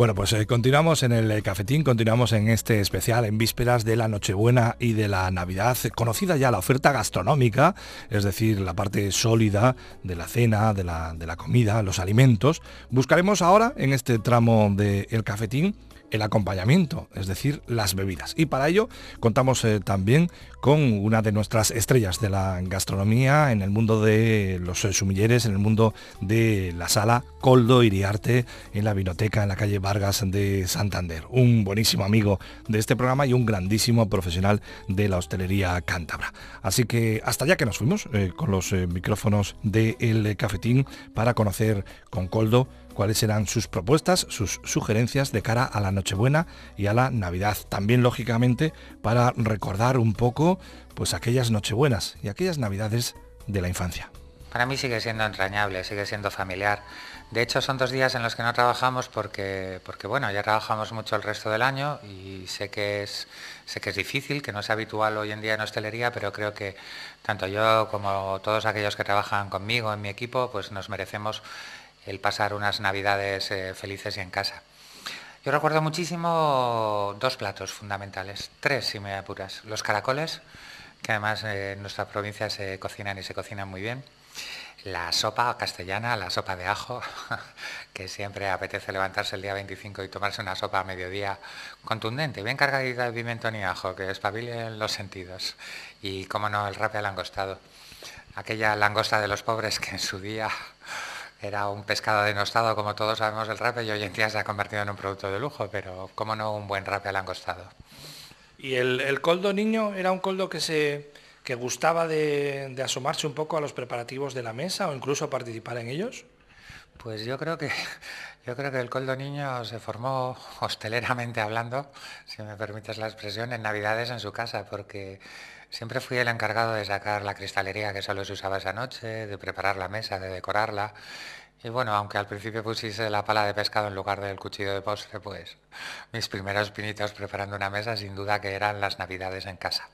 Bueno, pues eh, continuamos en el cafetín, continuamos en este especial en vísperas de la Nochebuena y de la Navidad, conocida ya la oferta gastronómica, es decir, la parte sólida de la cena, de la, de la comida, los alimentos. Buscaremos ahora en este tramo del cafetín el acompañamiento, es decir, las bebidas. Y para ello contamos eh, también con una de nuestras estrellas de la gastronomía en el mundo de los eh, sumilleres, en el mundo de la sala Coldo Iriarte, en la vinoteca en la calle Vargas de Santander. Un buenísimo amigo de este programa y un grandísimo profesional de la hostelería cántabra. Así que hasta ya que nos fuimos eh, con los micrófonos del El Cafetín para conocer con Coldo cuáles serán sus propuestas, sus sugerencias de cara a la Nochebuena y a la Navidad. También, lógicamente, para recordar un poco pues aquellas Nochebuenas y aquellas Navidades de la infancia. Para mí sigue siendo entrañable, sigue siendo familiar. De hecho, son dos días en los que no trabajamos porque, porque bueno, ya trabajamos mucho el resto del año y sé que es, sé que es difícil, que no es habitual hoy en día en hostelería, pero creo que tanto yo como todos aquellos que trabajan conmigo en mi equipo, pues nos merecemos el pasar unas navidades eh, felices y en casa. Yo recuerdo muchísimo dos platos fundamentales, tres si me apuras. Los caracoles, que además eh, en nuestra provincia se cocinan y se cocinan muy bien. La sopa castellana, la sopa de ajo, que siempre apetece levantarse el día 25 y tomarse una sopa a mediodía contundente, bien cargadita de pimentón y ajo, que espabile los sentidos. Y, como no, el rape al langostado. Aquella langosta de los pobres que en su día era un pescado denostado, como todos sabemos, el rape, y hoy en día se ha convertido en un producto de lujo, pero cómo no un buen rape al angostado. ¿Y el, coldo niño era un coldo que se que gustaba de, asomarse un poco a los preparativos de la mesa o incluso participar en ellos? Pues yo creo que yo creo que el coldo niño se formó hosteleramente hablando, si me permites la expresión, en Navidades en su casa, porque Siempre fui el encargado de sacar la cristalería que solo se usaba esa noche, de preparar la mesa, de decorarla. Y bueno, aunque al principio pusiese la pala de pescado en lugar del cuchillo de postre, pues mis primeros pinitos preparando una mesa sin duda que eran las navidades en casa.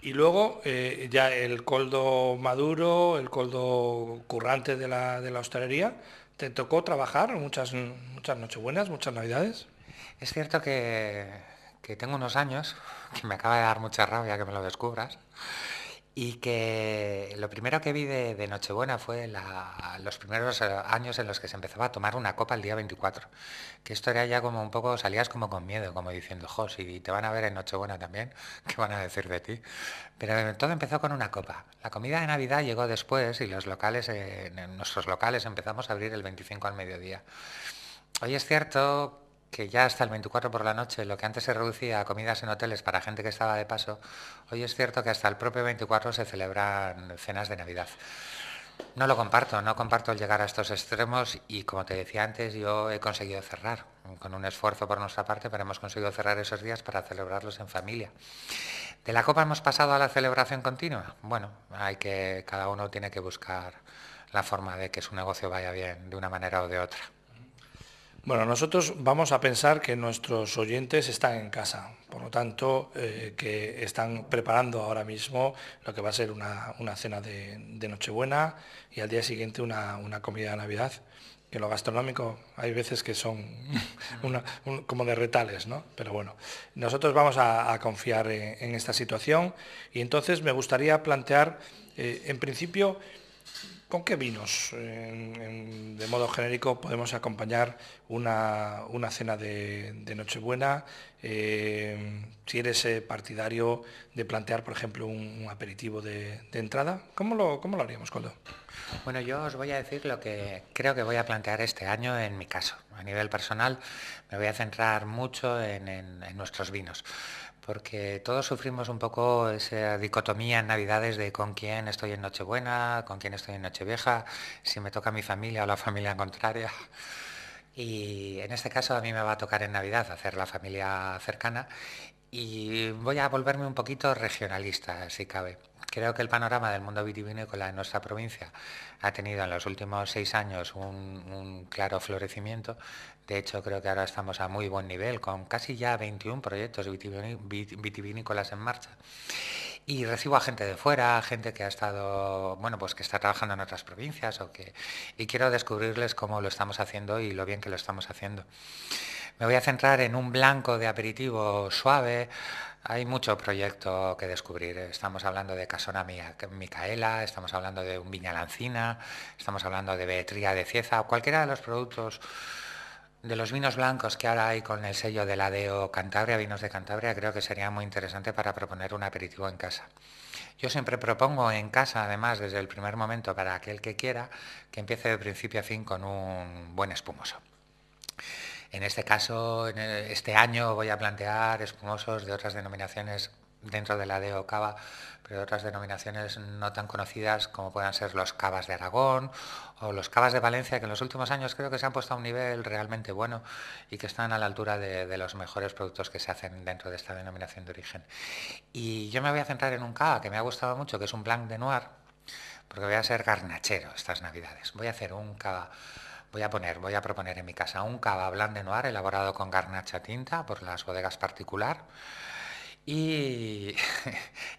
Y luego eh, ya el coldo maduro, el coldo currante de la, de la hostelería, ¿te tocó trabajar muchas, muchas nochebuenas, muchas navidades? Es cierto que que tengo unos años, que me acaba de dar mucha rabia que me lo descubras, y que lo primero que vi de, Nochebuena fue los primeros eh, años en los que se empezaba a tomar una copa el día 24. Que esto era ya como un poco, salías como con miedo, como diciendo, jo, si te van a ver en Nochebuena también, ¿qué van a decir de ti? Pero todo empezó con una copa. La comida de Navidad llegó después y los locales, en nuestros locales empezamos a abrir el 25 al mediodía. Hoy es cierto que ya hasta el 24 por la noche, lo que antes se reducía a comidas en hoteles para gente que estaba de paso, hoy es cierto que hasta el propio 24 se celebran cenas de Navidad. No lo comparto, no comparto el llegar a estos extremos y como te decía antes, yo he conseguido cerrar, con un esfuerzo por nuestra parte, pero hemos conseguido cerrar esos días para celebrarlos en familia. ¿De la copa hemos pasado a la celebración continua? Bueno, hay que, cada uno tiene que buscar la forma de que su negocio vaya bien de una manera o de otra. Bueno, nosotros vamos a pensar que nuestros oyentes están en casa, por lo tanto, eh, que están preparando ahora mismo lo que va a ser una, cena de, Nochebuena y al día siguiente una, comida de Navidad, que lo gastronómico hay veces que son como de retales, ¿no? Pero bueno, nosotros vamos a, confiar en, esta situación y entonces me gustaría plantear, eh, en principio, ¿Con qué vinos, de modo genérico, podemos acompañar una, cena de, Nochebuena? Eh, si eres eh, partidario de plantear, por ejemplo, un, aperitivo de, entrada, ¿cómo lo, ¿cómo lo haríamos, Coldo? Bueno, yo os voy a decir lo que creo que voy a plantear este año en mi caso. A nivel personal, me voy a centrar mucho en nuestros vinos porque todos sufrimos un poco esa dicotomía en Navidades de con quién estoy en Nochebuena, con quién estoy en Nochevieja, si me toca mi familia o la familia contraria. Y en este caso a mí me va a tocar en Navidad hacer la familia cercana y voy a volverme un poquito regionalista, si cabe. Creo que el panorama del mundo vitivinícola en nuestra provincia ha tenido en los últimos seis años un, un, claro florecimiento de hecho, creo que ahora estamos a muy buen nivel, con casi ya 21 proyectos vitivinícolas en marcha. y recibo a gente de fuera, gente que ha estado, bueno, pues que está trabajando en otras provincias o que y quiero descubrirles cómo lo estamos haciendo y lo bien que lo estamos haciendo. Me voy a centrar en un blanco de aperitivo suave. Hay mucho proyecto que descubrir. Estamos hablando de Casona Micaela, estamos hablando de un Viña Lancina, estamos hablando de Beetría de Cieza, cualquiera de los productos de los vinos blancos que ahora hay con el sello de la DEO Cantabria, Vinos de Cantabria, creo que sería muy interesante para proponer un aperitivo en casa. Yo siempre propongo en casa, además, desde el primer momento, para aquel que quiera, que empiece de principio a fin con un buen espumoso. En este caso, este año voy a plantear espumosos de otras denominaciones dentro de la DEO Cava, pero de otras denominaciones no tan conocidas como puedan ser los cavas de Aragón o los cavas de Valencia, que en los últimos años creo que se han puesto a un nivel realmente bueno y que están a la altura de, los mejores productos que se hacen dentro de esta denominación de origen. Y yo me voy a centrar en un cava que me ha gustado mucho, que es un Blanc de Noir, porque voy a ser garnachero estas navidades. Voy a hacer un cava voy a poner, voy a proponer en mi casa un cava blanc de noir elaborado con garnacha tinta por las bodegas particular, y,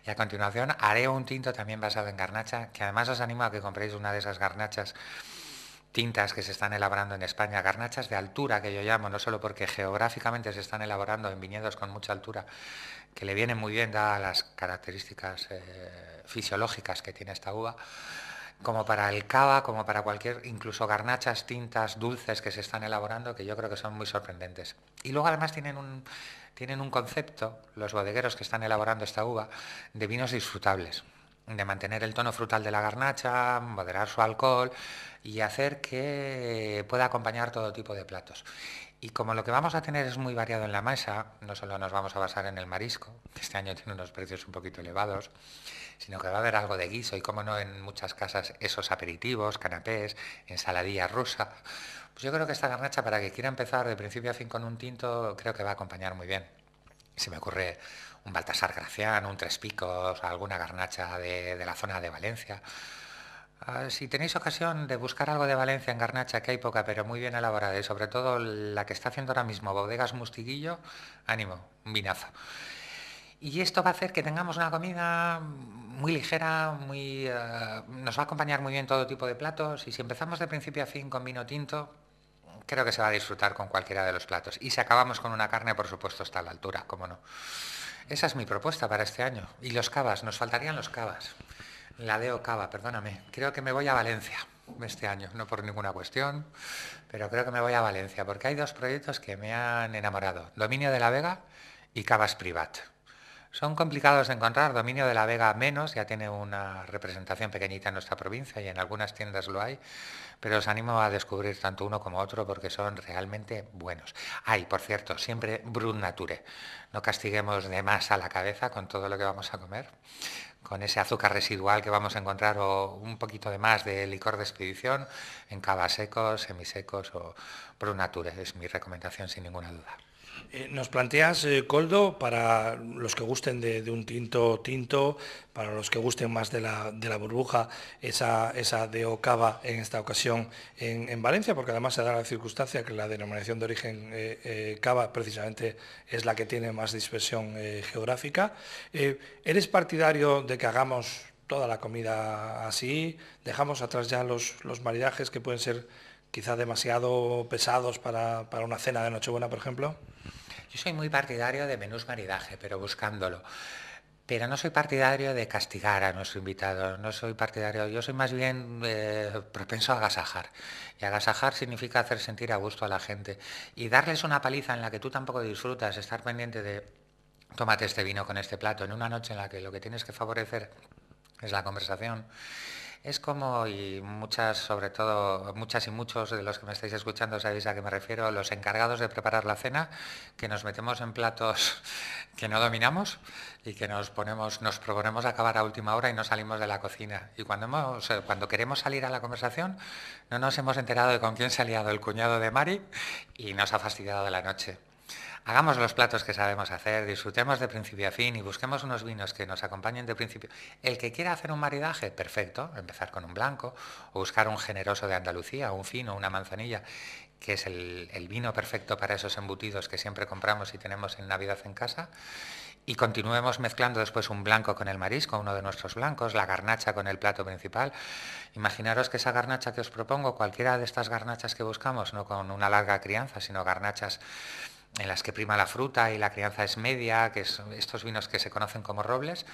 a continuación haré un tinto también basado en garnacha, que además os animo a que compréis una de esas garnachas tintas que se están elaborando en España, garnachas de altura que yo llamo, no solo porque geográficamente se están elaborando en viñedos con mucha altura, que le vienen muy bien dadas las características eh, fisiológicas que tiene esta uva, como para el cava, como para cualquier, incluso garnachas, tintas, dulces que se están elaborando, que yo creo que son muy sorprendentes. Y luego además tienen un, tienen un concepto, los bodegueros que están elaborando esta uva, de vinos disfrutables, de mantener el tono frutal de la garnacha, moderar su alcohol y hacer que pueda acompañar todo tipo de platos. Y como lo que vamos a tener es muy variado en la mesa, no solo nos vamos a basar en el marisco, que este año tiene unos precios un poquito elevados, sino que va a haber algo de guiso y, como no, en muchas casas esos aperitivos, canapés, ensaladilla rusa, pues yo creo que esta garnacha, para que quiera empezar de principio a fin con un tinto, creo que va a acompañar muy bien. Se me ocurre un Baltasar Graciano, un Tres Picos, alguna garnacha de, la zona de Valencia. Ah, si tenéis ocasión de buscar algo de Valencia en garnacha, que hay poca, pero muy bien elaborada, y sobre todo la que está haciendo ahora mismo Bodegas Mustiguillo, ánimo, un vinazo. Y esto va a hacer que tengamos una comida muy ligera, muy, eh, nos va a acompañar muy bien todo tipo de platos, y si empezamos de principio a fin con vino tinto, creo que se va a disfrutar con cualquiera de los platos. Y si acabamos con una carne, por supuesto, está a la altura, cómo no. Esa es mi propuesta para este año. Y los cavas, nos faltarían los cavas. La deo cava, perdóname. Creo que me voy a Valencia este año, no por ninguna cuestión, pero creo que me voy a Valencia, porque hay dos proyectos que me han enamorado. Dominio de la Vega y Cavas Privat. Son complicados de encontrar, Dominio de la Vega menos, ya tiene una representación pequeñita en nuestra provincia y en algunas tiendas lo hay, pero os animo a descubrir tanto uno como otro porque son realmente buenos. Ay, por cierto, siempre Brut Nature. No castiguemos de más a la cabeza con todo lo que vamos a comer, con ese azúcar residual que vamos a encontrar o un poquito de más de licor de expedición en cavas secos, semisecos o Brut Nature. Es mi recomendación sin ninguna duda. Eh, nos planteas, eh, Coldo, para los que gusten de, un tinto tinto, para los que gusten más de la, burbuja, esa, esa de Ocava en esta ocasión en, Valencia, porque además se da la circunstancia que la denominación de origen eh, Cava precisamente es la que tiene más dispersión geográfica. ¿Eres partidario de que hagamos toda la comida así? ¿Dejamos atrás ya los, los maridajes que pueden ser quizá demasiado pesados para, para una cena de Nochebuena, por ejemplo? Yo soy muy partidario de menús maridaje, pero buscándolo. Pero no soy partidario de castigar a nuestro invitado, no soy partidario, yo soy más bien eh, propenso a agasajar. Y agasajar significa hacer sentir a gusto a la gente. Y darles una paliza en la que tú tampoco disfrutas, estar pendiente de, tómate este vino con este plato, en una noche en la que lo que tienes que favorecer es la conversación es como, y muchas, sobre todo, muchas y muchos de los que me estáis escuchando sabéis a qué me refiero, los encargados de preparar la cena, que nos metemos en platos que no dominamos y que nos ponemos, nos proponemos acabar a última hora y no salimos de la cocina. Y cuando, hemos, cuando queremos salir a la conversación, no nos hemos enterado de con quién se ha liado el cuñado de Mari y nos ha fastidiado la noche. Hagamos los platos que sabemos hacer, disfrutemos de principio a fin y busquemos unos vinos que nos acompañen de principio. El que quiera hacer un maridaje, perfecto, empezar con un blanco o buscar un generoso de Andalucía, un fino, una manzanilla, que es el, vino perfecto para esos embutidos que siempre compramos y tenemos en Navidad en casa. y continuemos mezclando después un blanco con el marisco, uno de nuestros blancos, la garnacha con el plato principal. Imaginaros que esa garnacha que os propongo, cualquiera de estas garnachas que buscamos, no con una larga crianza, sino garnachas en las que prima la fruta y la crianza es media, que son estos vinos que se conocen como robles,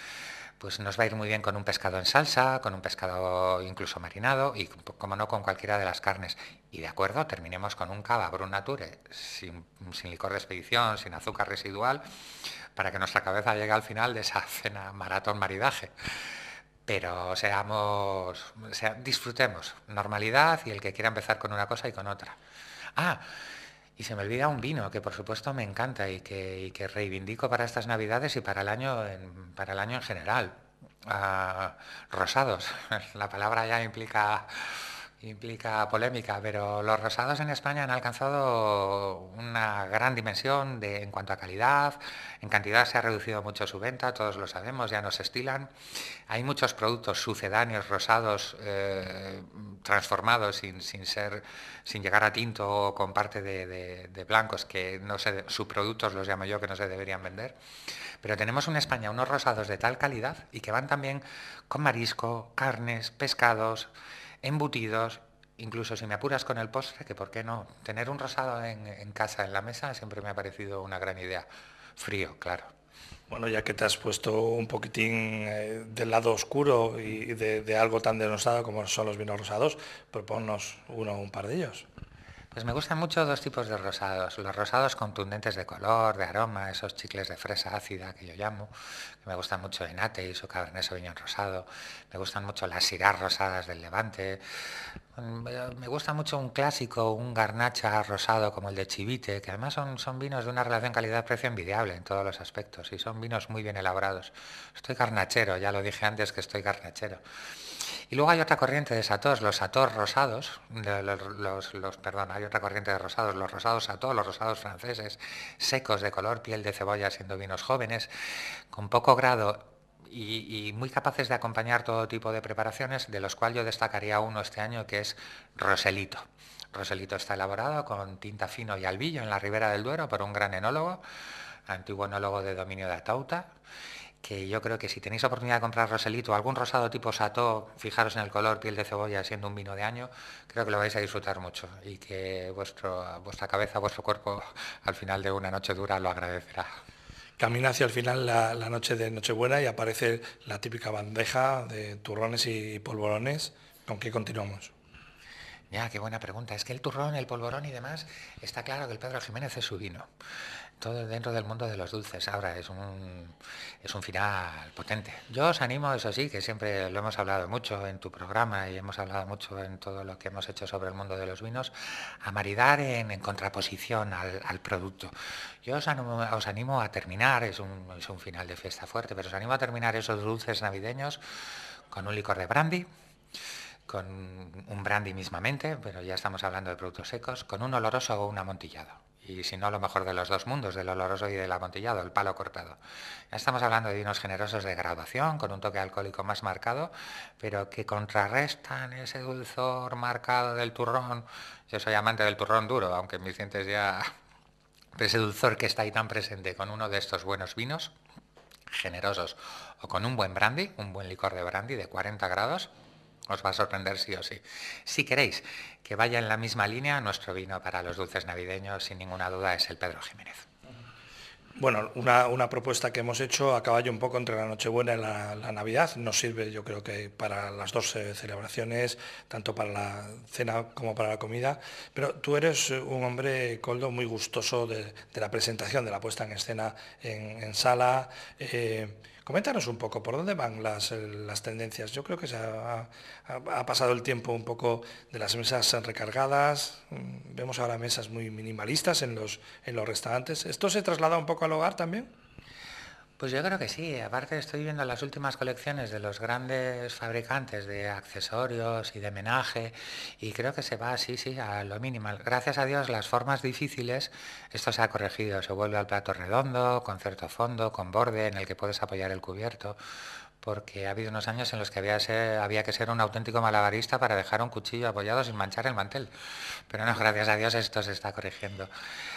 pues nos va a ir muy bien con un pescado en salsa, con un pescado incluso marinado y, como no, con cualquiera de las carnes. Y de acuerdo, terminemos con un cava brun nature, sin, sin licor de expedición, sin azúcar residual, para que nuestra cabeza llegue al final de esa cena maratón maridaje. Pero seamos, sea, disfrutemos, normalidad y el que quiera empezar con una cosa y con otra. Ah, y se me olvida un vino que por supuesto me encanta y que, reivindico para estas navidades y para el año en, para el año en general. Ah, rosados. La palabra ya implica implica polémica, pero los rosados en España han alcanzado una gran dimensión de, en cuanto a calidad, en cantidad se ha reducido mucho su venta, todos lo sabemos, ya no se estilan. Hay muchos productos sucedáneos rosados eh, transformados sin, ser, sin llegar a tinto o con parte de, blancos que no se, subproductos los llamo yo que no se deberían vender. Pero tenemos en España unos rosados de tal calidad y que van también con marisco, carnes, pescados embutidos, incluso si me apuras con el postre, que por qué no, tener un rosado en, casa, en la mesa, siempre me ha parecido una gran idea. Frío, claro. Bueno, ya que te has puesto un poquitín eh, del lado oscuro y de, algo tan denostado como son los vinos rosados, proponnos uno o un par de ellos. Pues me gustan mucho dos tipos de rosados. Los rosados contundentes de color, de aroma, esos chicles de fresa ácida que yo llamo, que me gustan mucho en Ate y su Cabernet Sauvignon rosado. Me gustan mucho las Syrah rosadas del Levante. Me gusta mucho un clásico, un garnacha rosado como el de Chivite, que además son, son vinos de una relación calidad-precio envidiable en todos los aspectos y son vinos muy bien elaborados. Estoy garnachero, ya lo dije antes que estoy garnachero. Y luego hay otra corriente de satos, los satos rosados, los, perdón, hay otra corriente de rosados, los rosados satos, los rosados franceses, secos de color piel de cebolla, siendo vinos jóvenes, con poco grado y, muy capaces de acompañar todo tipo de preparaciones, de los cuales yo destacaría uno este año que es Roselito. Roselito está elaborado con tinta fino y albillo en la ribera del Duero por un gran enólogo, antiguo enólogo de dominio de Atauta, que yo creo que si tenéis oportunidad de comprar Roselito o algún rosado tipo Sato, fijaros en el color piel de cebolla siendo un vino de año, creo que lo vais a disfrutar mucho y que vuestro, vuestra cabeza, vuestro cuerpo al final de una noche dura lo agradecerá. Camina hacia el final la, la noche de Nochebuena y aparece la típica bandeja de turrones y polvorones. ¿Con qué continuamos? Ya, qué buena pregunta. Es que el turrón, el polvorón y demás, está claro que el Pedro Jiménez es su vino. Todo dentro del mundo de los dulces. Ahora es un, es un final potente. Yo os animo, eso sí, que siempre lo hemos hablado mucho en tu programa y hemos hablado mucho en todo lo que hemos hecho sobre el mundo de los vinos, a maridar en, contraposición al, producto. Yo os animo, os animo a terminar, es un, es un final de fiesta fuerte, pero os animo a terminar esos dulces navideños con un licor de brandy con un brandy mismamente, pero ya estamos hablando de productos secos, con un oloroso o un amontillado. Y si no, lo mejor de los dos mundos, del oloroso y del amontillado, el palo cortado. Ya estamos hablando de vinos generosos de graduación, con un toque alcohólico más marcado, pero que contrarrestan ese dulzor marcado del turrón. Yo soy amante del turrón duro, aunque me sientes ya ese dulzor que está ahí tan presente con uno de estos buenos vinos generosos o con un buen brandy, un buen licor de brandy de 40 grados, os va a sorprender sí o sí. Si queréis que vaya en la misma línea, nuestro vino para los dulces navideños, sin ninguna duda, es el Pedro Jiménez. Bueno, una, propuesta que hemos hecho a caballo un poco entre la Nochebuena y la, Navidad. Nos sirve, yo creo que para las dos eh, celebraciones, tanto para la cena como para la comida. Pero tú eres un hombre, Coldo, muy gustoso de, la presentación, de la puesta en escena en, sala. Eh, Coméntanos un poco, ¿por dónde van las, las tendencias? Yo creo que se ha, pasado el tiempo un poco de las mesas recargadas, mm, vemos ahora mesas muy minimalistas en los, en los restaurantes. ¿Esto se traslada un poco al hogar también? Pues yo creo que sí. Aparte estoy viendo las últimas colecciones de los grandes fabricantes de accesorios y de menaje y creo que se va así, sí, a lo minimal. Gracias a Dios las formas difíciles, esto se ha corregido, se vuelve al plato redondo, con cierto fondo, con borde en el que puedes apoyar el cubierto porque ha habido unos años en los que había, que ser un auténtico malabarista para dejar un cuchillo apoyado sin manchar el mantel. Pero no, gracias a Dios esto se está corrigiendo.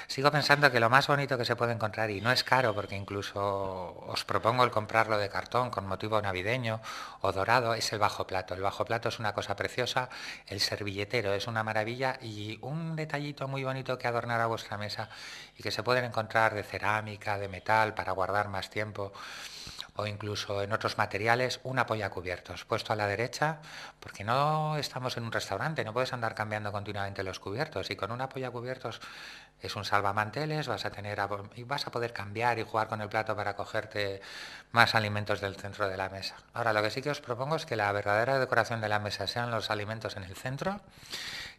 Sigo pensando que lo más bonito que se puede encontrar, y no es caro, porque incluso os propongo el comprarlo de cartón con motivo navideño o dorado, es el bajo plato. El bajo plato es una cosa preciosa, el servilletero es una maravilla y un detallito muy bonito que adornará vuestra mesa y que se pueden encontrar de cerámica, de metal, para guardar más tiempo o incluso en otros materiales, un cubiertos puesto a la derecha, porque no estamos en un restaurante, no puedes andar cambiando continuamente los cubiertos y con un cubiertos es un salvamanteles, vas a tener y vas a poder cambiar y jugar con el plato para cogerte más alimentos del centro de la mesa. Ahora, lo que sí que os propongo es que la verdadera decoración de la mesa sean los alimentos en el centro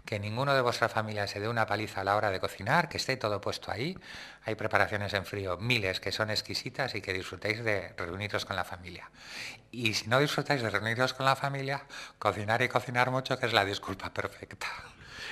que ninguno de vuestra familia se dé una paliza a la hora de cocinar, que esté todo puesto ahí. Hay preparaciones en frío, miles que son exquisitas y que disfrutéis de reuniros con la familia. Y si no disfrutáis de reuniros con la familia, cocinar y cocinar mucho, que es la disculpa perfecta.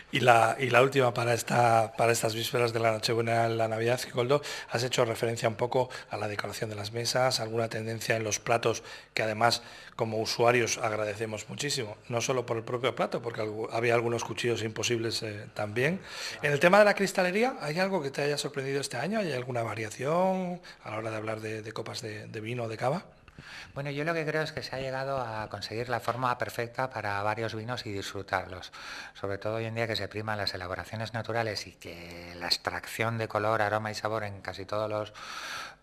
Y la, última para, esta, para estas vísperas de la Nochebuena, la Navidad, Goldo, has hecho referencia un poco a la decoración de las mesas, alguna tendencia en los platos que además como usuarios agradecemos muchísimo, no solo por el propio plato, porque había algunos cuchillos imposibles eh, también. En el tema de la cristalería, ¿hay algo que te haya sorprendido este año? ¿Hay alguna variación a la hora de hablar de, copas de, de vino o de cava? Bueno, yo lo que creo es que se ha llegado a conseguir la forma perfecta para varios vinos y disfrutarlos. Sobre todo hoy en día que se priman las elaboraciones naturales y que la extracción de color, aroma y sabor en casi todos los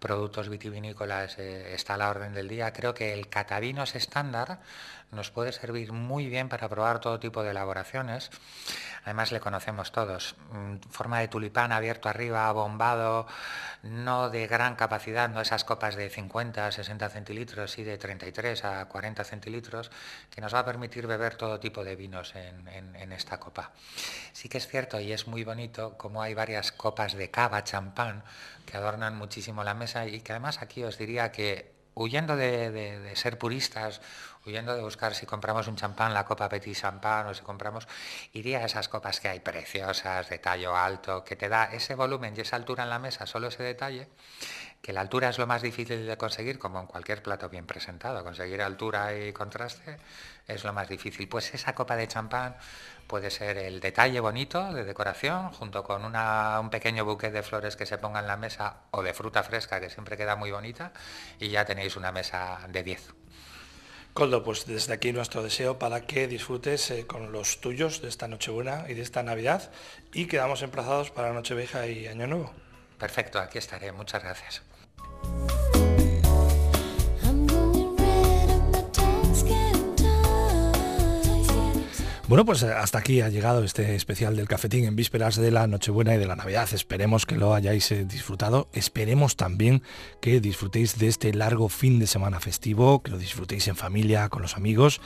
productos vitivinícolas eh, está a la orden del día. Creo que el catavinos estándar nos puede servir muy bien para probar todo tipo de elaboraciones. Además le conocemos todos. Mm, forma de tulipán abierto arriba, bombado, no de gran capacidad, no esas copas de 50, 60 centilitros, y de 33 a 40 centilitros, que nos va a permitir beber todo tipo de vinos en, en esta copa. Sí que es cierto y es muy bonito como hay varias copas de cava, champán, que adornan muchísimo la mesa y que además aquí os diría que huyendo de, ser puristas, huyendo de buscar si compramos un champán, la copa Petit Champán, o si compramos, iría a esas copas que hay preciosas, de tallo alto, que te da ese volumen y esa altura en la mesa, solo ese detalle, que la altura es lo más difícil de conseguir, como en cualquier plato bien presentado. Conseguir altura y contraste es lo más difícil. Pues esa copa de champán puede ser el detalle bonito de decoración, junto con un pequeño buque de flores que se ponga en la mesa o de fruta fresca, que siempre queda muy bonita, y ya tenéis una mesa de 10. Coldo, pues desde aquí nuestro deseo para que disfrutes eh, con los tuyos de esta Nochebuena y de esta Navidad y quedamos emplazados para Nochevieja y Año Nuevo. Perfecto, aquí estaré. Muchas gracias. Bueno, pues eh, hasta aquí ha llegado este especial del cafetín en vísperas de la Nochebuena y de la Navidad. Esperemos que lo hayáis eh, disfrutado. Esperemos también que disfrutéis de este largo fin de semana festivo, que lo disfrutéis en familia, con los amigos.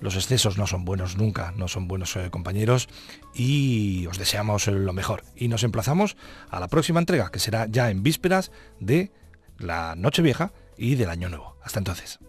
Los excesos no son buenos nunca, no son buenos eh, compañeros y os deseamos lo mejor. Y nos emplazamos a la próxima entrega, que será ya en vísperas de la Nochevieja y del Año Nuevo. Hasta entonces.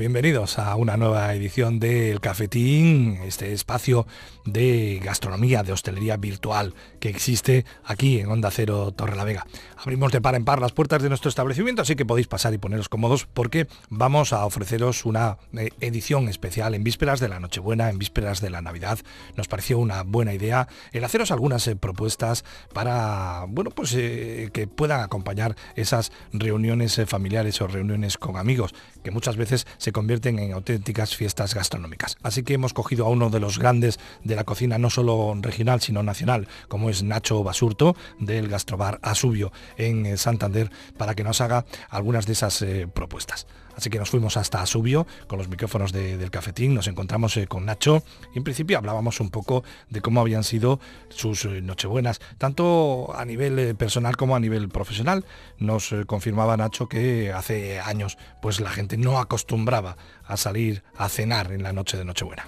Bienvenidos a una nueva edición del Cafetín, este espacio de gastronomía, de hostelería virtual que existe aquí en Onda Cero Torre la Vega. Abrimos de par en par las puertas de nuestro establecimiento, así que podéis pasar y poneros cómodos porque vamos a ofreceros una eh, edición especial en vísperas de la Nochebuena, en vísperas de la Navidad. Nos pareció una buena idea el haceros algunas eh, propuestas para, bueno, pues eh, que puedan acompañar esas reuniones familiares o reuniones con amigos, que muchas veces se convierten en auténticas fiestas gastronómicas. Así que hemos cogido a uno de los grandes de la cocina, no solo regional, sino nacional, como es Nacho Basurto, del Gastrobar Asubio en eh, Santander, para que nos haga algunas de esas eh, propuestas. Así que nos fuimos hasta Asubio con los micrófonos del cafetín, nos encontramos eh, con Nacho y en principio hablábamos un poco de cómo habían sido sus nochebuenas, tanto a nivel personal como a nivel profesional. Nos confirmaba Nacho que hace años pues la gente no acostumbraba a salir a cenar en la noche de Nochebuena.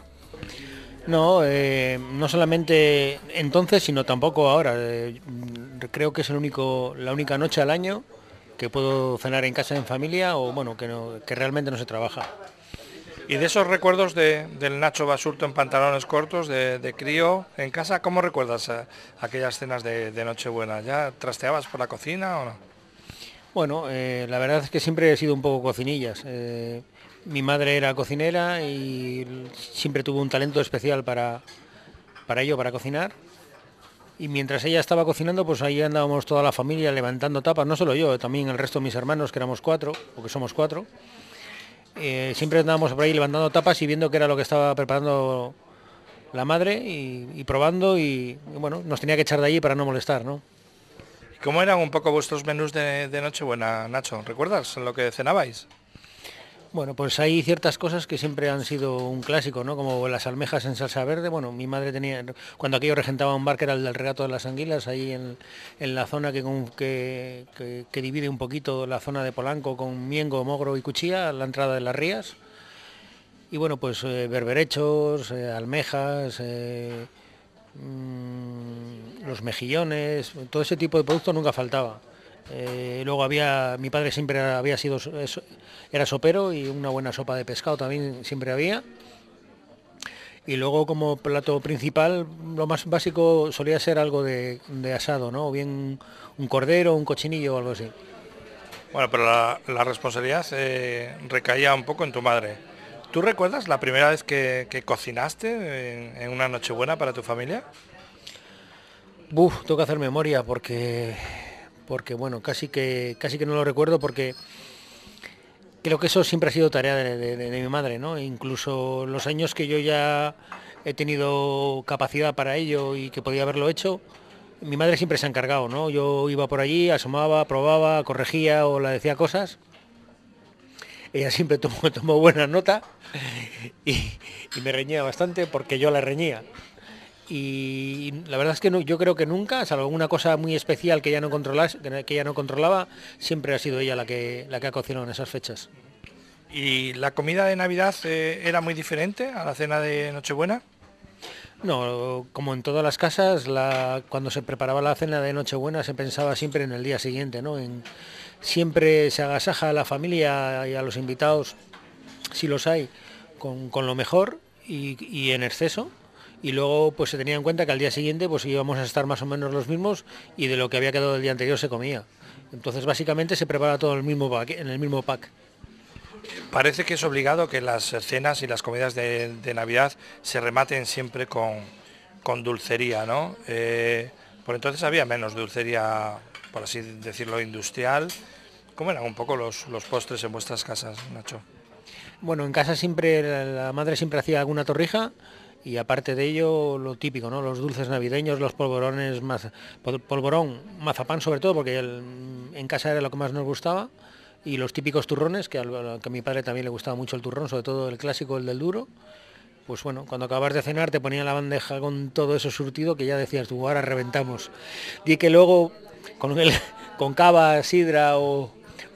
No, eh, no solamente entonces, sino tampoco ahora. Eh, creo que es la única noche al año que puedo cenar en casa en familia o bueno, que, no, que realmente no se trabaja. Y de esos recuerdos del Nacho Basurto en pantalones cortos, de, crío en casa, ¿cómo recuerdas eh, aquellas cenas de, Nochebuena? ¿Ya trasteabas por la cocina o no? Bueno, eh, la verdad es que siempre he sido un poco cocinillas. Eh, mi madre era cocinera y siempre tuvo un talento especial para, para ello, para cocinar. Y mientras ella estaba cocinando, pues ahí andábamos toda la familia levantando tapas, no solo yo, también el resto de mis hermanos, que éramos cuatro, porque somos cuatro. Eh, siempre andábamos por ahí levantando tapas y viendo qué era lo que estaba preparando la madre y, probando y, bueno, nos tenía que echar de allí para no molestar, ¿no? ¿Cómo eran un poco vuestros menús de, de Nochebuena, Nacho? ¿Recuerdas lo que cenabais? Bueno, pues hay ciertas cosas que siempre han sido un clásico, ¿no? Como las almejas en salsa verde. Bueno, mi madre tenía, cuando aquello regentaba un bar que era el del regato de las anguilas, ahí en, la zona que, divide un poquito la zona de Polanco con Miengo, Mogro y Cuchilla, la entrada de las rías. Y bueno, pues eh, berberechos, eh, almejas, eh, mm, los mejillones, todo ese tipo de productos nunca faltaba. Eh, luego había, mi padre siempre había sido, era sopero y una buena sopa de pescado también siempre había. Y luego como plato principal, lo más básico solía ser algo de, asado, ¿no? O bien un cordero, un cochinillo o algo así. Bueno, pero la, responsabilidad eh, recaía un poco en tu madre. ¿Tú recuerdas la primera vez que, cocinaste en, en, una Nochebuena para tu familia? Buf, tengo que hacer memoria porque porque bueno, casi que, casi que no lo recuerdo porque creo que eso siempre ha sido tarea de, mi madre, ¿no? Incluso los años que yo ya he tenido capacidad para ello y que podía haberlo hecho, mi madre siempre se ha encargado, ¿no? Yo iba por allí, asomaba, probaba, corregía o le decía cosas. Ella siempre tomó, buena nota y me reñía bastante porque yo la reñía y la verdad es que no, yo creo que nunca, salvo alguna cosa muy especial que ella no que ella no controlaba, siempre ha sido ella la que, la que ha cocinado en esas fechas. ¿Y la comida de Navidad eh, era muy diferente a la cena de Nochebuena? No, como en todas las casas, cuando se preparaba la cena de Nochebuena se pensaba siempre en el día siguiente, ¿no? En, siempre se agasaja a la familia y a los invitados, si los hay, con, lo mejor y en exceso y luego pues se tenía en cuenta que al día siguiente pues íbamos a estar más o menos los mismos y de lo que había quedado el día anterior se comía. Entonces básicamente se prepara todo en el mismo pack. En el mismo pack. Parece que es obligado que las cenas y las comidas de, Navidad se rematen siempre con, con dulcería, ¿no? Eh, por entonces había menos dulcería, por así decirlo, industrial. ¿Cómo eran un poco los, los postres en vuestras casas, Nacho? Bueno, en casa siempre, la madre siempre hacía alguna torrija, y aparte de ello lo típico, ¿no? Los dulces navideños, los polvorones, más, polvorón, mazapán sobre todo, porque en casa era lo que más nos gustaba, y los típicos turrones, que, a mi padre también le gustaba mucho el turrón, sobre todo el clásico, el del duro. Pues bueno, cuando acabas de cenar te ponían la bandeja con todo eso surtido que ya decías tú, ahora reventamos. Y que luego con, con cava, sidra o,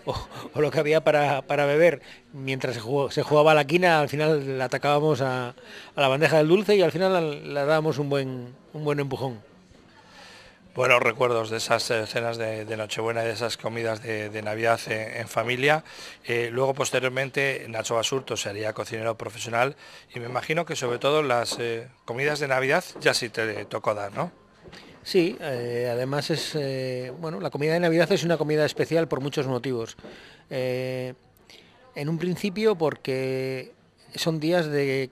o, lo que había para, beber mientras se, jugaba la quina, al final le atacábamos a, la bandeja del dulce y al final le, dábamos un buen, un buen empujón. Buenos recuerdos de esas eh, cenas de, Nochebuena y de esas comidas de, Navidad en, familia. Eh, luego, posteriormente, Nacho Basurto sería cocinero profesional y me imagino que sobre todo las eh, comidas de Navidad ya sí te tocó dar, ¿no? Sí, eh, además es, eh, bueno, la comida de Navidad es una comida especial por muchos motivos. Eh, en un principio porque son días de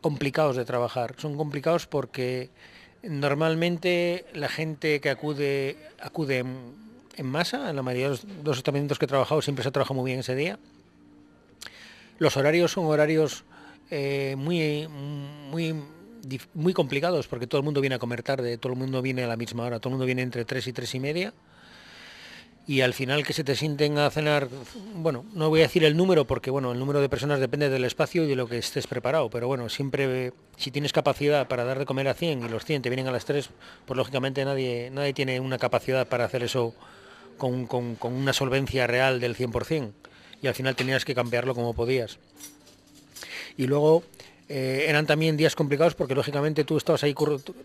complicados de trabajar. Son complicados porque normalmente la gente que acude acude en, masa, en la mayoría de los, establecimientos que he trabajado siempre se ha trabajado muy bien ese día. Los horarios son horarios muy, muy muy complicados porque todo el mundo viene a comer tarde, todo el mundo viene a la misma hora, todo el mundo viene entre 3 y 3 y media. Y al final que se te sienten a cenar, bueno, no voy a decir el número porque bueno, el número de personas depende del espacio y de lo que estés preparado, pero bueno, siempre si tienes capacidad para dar de comer a 100 y los 100 te vienen a las 3, pues lógicamente nadie, nadie tiene una capacidad para hacer eso con, con una solvencia real del 100% y al final tenías que cambiarlo como podías. Y luego eh, eran también días complicados porque lógicamente tú estabas ahí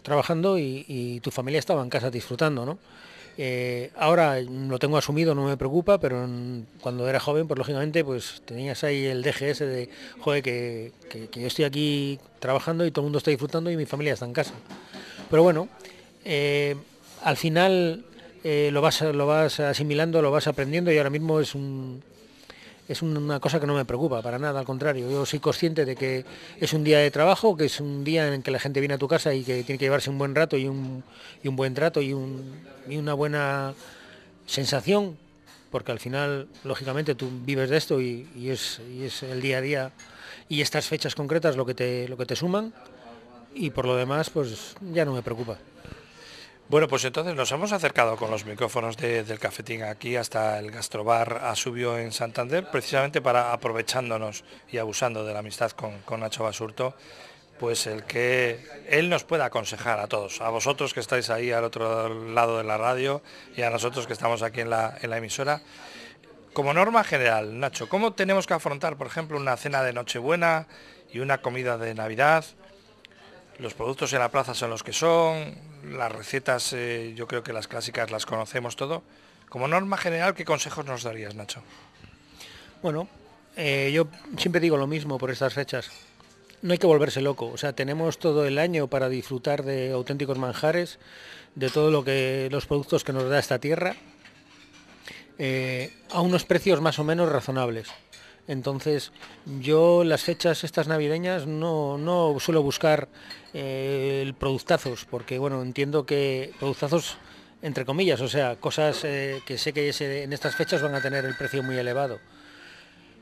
trabajando y, tu familia estaba en casa disfrutando, ¿no? Eh, ahora lo tengo asumido, no me preocupa, pero cuando era joven, pues lógicamente, pues tenías ahí el DGS de, joder, que, yo estoy aquí trabajando y todo el mundo está disfrutando y mi familia está en casa. Pero bueno, eh, al final lo, vas, lo vas asimilando, lo vas aprendiendo y ahora mismo es un, es una cosa que no me preocupa para nada, al contrario. Yo soy consciente de que es un día de trabajo, que es un día en que la gente viene a tu casa y que tiene que llevarse un buen rato y un, buen trato y, una buena sensación, porque al final, lógicamente, tú vives de esto y, es, es, el día a día y estas fechas concretas lo que te, lo que te suman y por lo demás, pues ya no me preocupa. Bueno, pues entonces nos hemos acercado con los micrófonos del cafetín aquí hasta el gastrobar Asubio en Santander, precisamente para aprovechándonos y abusando de la amistad con, Nacho Basurto, pues el que él nos pueda aconsejar a todos, a vosotros que estáis ahí al otro lado de la radio y a nosotros que estamos aquí en la, en la emisora. Como norma general, Nacho, ¿cómo tenemos que afrontar, por ejemplo, una cena de Nochebuena y una comida de Navidad? Los productos en la plaza son los que son, las recetas eh, yo creo que las clásicas las conocemos todo. Como norma general, ¿qué consejos nos darías, Nacho? Bueno, eh, yo siempre digo lo mismo por estas fechas. No hay que volverse loco, o sea, tenemos todo el año para disfrutar de auténticos manjares, de todo lo que los productos que nos da esta tierra, eh, a unos precios más o menos razonables. Entonces, yo las fechas estas navideñas no, no suelo buscar eh, productazos, porque bueno, entiendo que productazos entre comillas, o sea, cosas eh, que sé que en estas fechas van a tener el precio muy elevado.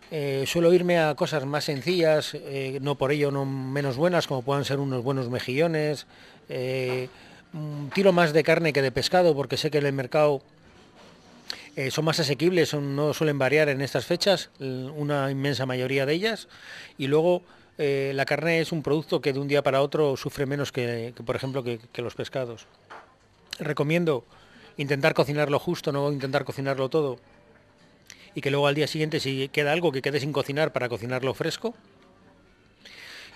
Eh, suelo irme a cosas más sencillas, no por ello no menos buenas, como puedan ser unos buenos mejillones. tiro más de carne que de pescado, porque sé que en el mercado eh, son más asequibles, no suelen variar en estas fechas, una inmensa mayoría de ellas. Y luego eh, la carne es un producto que de un día para otro sufre menos que, por ejemplo, que, los pescados. Recomiendo intentar cocinarlo justo, no intentar cocinarlo todo. Y que luego al día siguiente si queda algo que quede sin cocinar para cocinarlo fresco.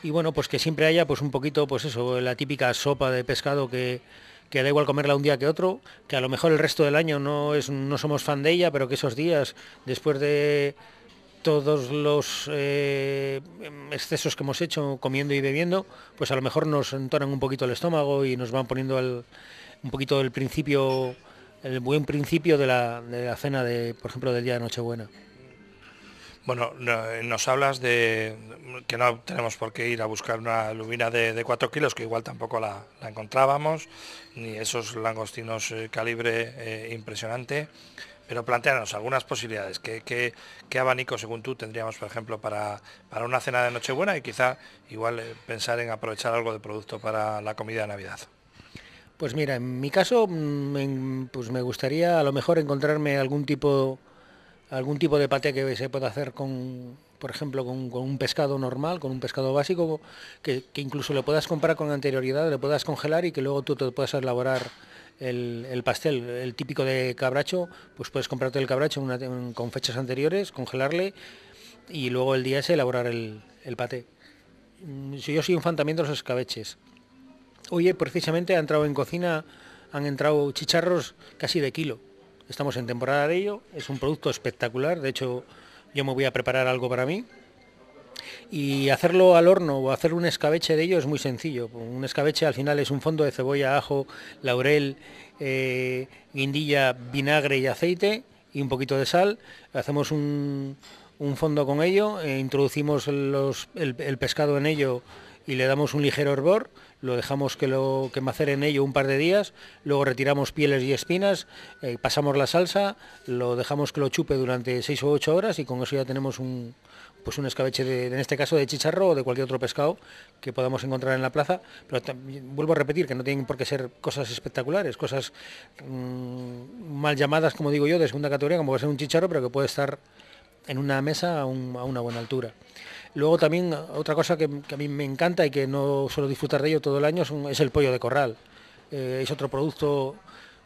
Y bueno, pues que siempre haya pues un poquito, pues eso, la típica sopa de pescado que, que da igual comerla un día que otro, que a lo mejor el resto del año no, es, no somos fan de ella, pero que esos días, después de todos los eh, excesos que hemos hecho comiendo y bebiendo, pues a lo mejor nos entonan un poquito el estómago y nos van poniendo un poquito el principio, el buen principio de la, de la cena, de, por ejemplo, del día de Nochebuena. Bueno, nos hablas de que no tenemos por qué ir a buscar una lubina de, 4 kilos, que igual tampoco la, encontrábamos, ni esos langostinos eh, calibre eh, impresionante, pero plantearnos algunas posibilidades. ¿Qué, abanico, según tú, tendríamos, por ejemplo, para, para una cena de Nochebuena y quizá igual eh, pensar en aprovechar algo de producto para la comida de Navidad? Pues mira, en mi caso, mm, pues me gustaría a lo mejor encontrarme algún tipo algún tipo de paté que se pueda hacer con, por ejemplo, con, un pescado normal, con un pescado básico, que, incluso le puedas comprar con anterioridad, le puedas congelar y que luego tú te puedas elaborar el, pastel, el típico de cabracho, pues puedes comprarte el cabracho con fechas anteriores, congelarle y luego el día ese elaborar el, el paté. Mm, yo soy un fan también de los escabeches. Oye, precisamente ha entrado en cocina, han entrado chicharros casi de kilo Estamos en temporada de ello, es un producto espectacular, de hecho yo me voy a preparar algo para mí. Y hacerlo al horno o hacer un escabeche de ello es muy sencillo. Un escabeche al final es un fondo de cebolla, ajo, laurel, eh, guindilla, vinagre y aceite y un poquito de sal. Hacemos un, fondo con ello, e introducimos el, pescado en ello y le damos un ligero hervor lo dejamos que lo que en ello un par de días, luego retiramos pieles y espinas, eh, pasamos la salsa, lo dejamos que lo chupe durante 6 o 8 horas y con eso ya tenemos un, pues un escabeche, de, en este caso de chicharro o de cualquier otro pescado que podamos encontrar en la plaza. Pero vuelvo a repetir que no tienen por qué ser cosas espectaculares, cosas mm, mal llamadas, como digo yo, de segunda categoría, como puede ser un chicharro, pero que puede estar en una mesa a una buena altura. Luego también otra cosa que, a mí me encanta y que no suelo disfrutar de ello todo el año es, el pollo de corral. Eh, es otro producto,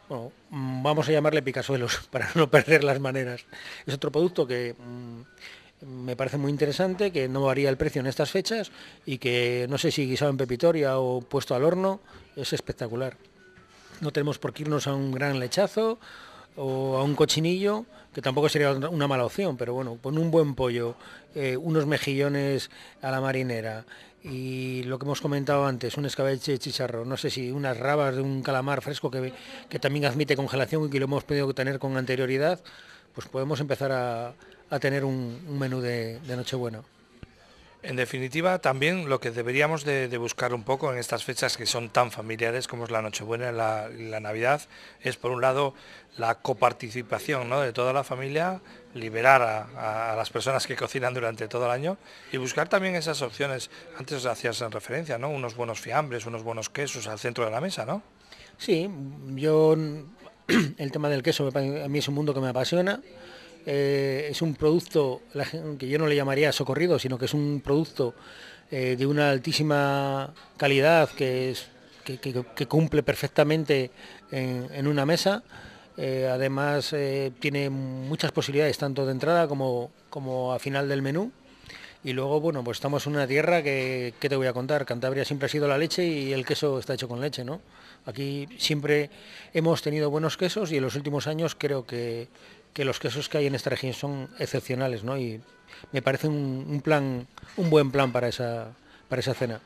bueno, mm, vamos a llamarle picasuelos para no perder las maneras. Es otro producto que mm, me parece muy interesante, que no varía el precio en estas fechas y que no sé si guisado en pepitoria o puesto al horno, es espectacular. no tenemos por qué irnos a un gran lechazo o a un cochinillo, que tampoco sería una mala opción, pero bueno, con un buen pollo, eh, unos mejillones a la marinera y lo que hemos comentado antes, un escabeche de chicharro, no sé si unas rabas de un calamar fresco que, que también admite congelación y que lo hemos podido tener con anterioridad, pues podemos empezar a, tener un, menú de, de Nochebuena. En definitiva, también lo que deberíamos de, buscar un poco en estas fechas que son tan familiares como es la Nochebuena y la, Navidad, es por un lado la coparticipación de toda la familia, liberar a, las personas que cocinan durante todo el año y buscar también esas opciones, antes hacías en referencia, ¿no? unos buenos fiambres, unos buenos quesos al centro de la mesa, ¿no? Sí, yo el tema del queso a mí es un mundo que me apasiona eh, es un producto que yo no le llamaría socorrido, sino que es un producto eh, de una altísima calidad que, que, cumple perfectamente en, una mesa. Eh, además tiene muchas posibilidades tanto de entrada como, como a final del menú. Y luego, bueno, pues estamos en una tierra que, ¿qué te voy a contar? Cantabria siempre ha sido la leche y el queso está hecho con leche, ¿no? Aquí siempre hemos tenido buenos quesos y en los últimos años creo que que los quesos que hay en esta región son excepcionales, ¿no? Y me parece un, plan, un buen plan para esa, para esa cena.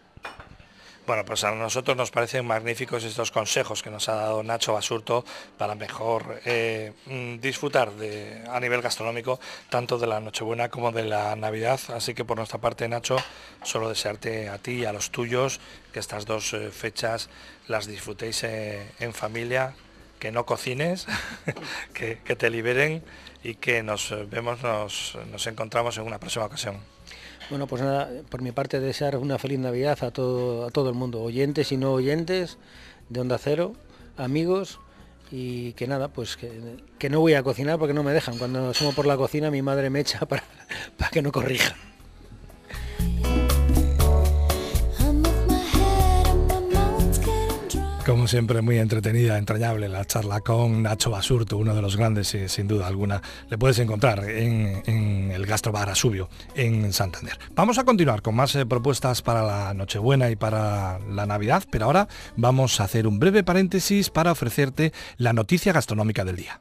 Bueno, pues a nosotros nos parecen magníficos estos consejos que nos ha dado Nacho Basurto para mejor eh, mm, disfrutar de, a nivel gastronómico tanto de la Nochebuena como de la Navidad. Así que por nuestra parte, Nacho, solo desearte a ti y a los tuyos que estas dos eh, fechas las disfrutéis eh, en familia que no cocines, que, te liberen y que nos vemos, nos, nos encontramos en una próxima ocasión. Bueno, pues nada, por mi parte desear una feliz Navidad a todo, a todo el mundo, oyentes y no oyentes de Onda Cero, amigos y que nada, pues que, no voy a cocinar porque no me dejan. Cuando asomo por la cocina mi madre me echa para, para que no corrija. Como siempre, muy entretenida, entrañable la charla con Nacho Basurto, uno de los grandes, sin duda alguna. Le puedes encontrar en, el Gastrobar Asubio, en Santander. Vamos a continuar con más eh, propuestas para la Nochebuena y para la Navidad, pero ahora vamos a hacer un breve paréntesis para ofrecerte la noticia gastronómica del día.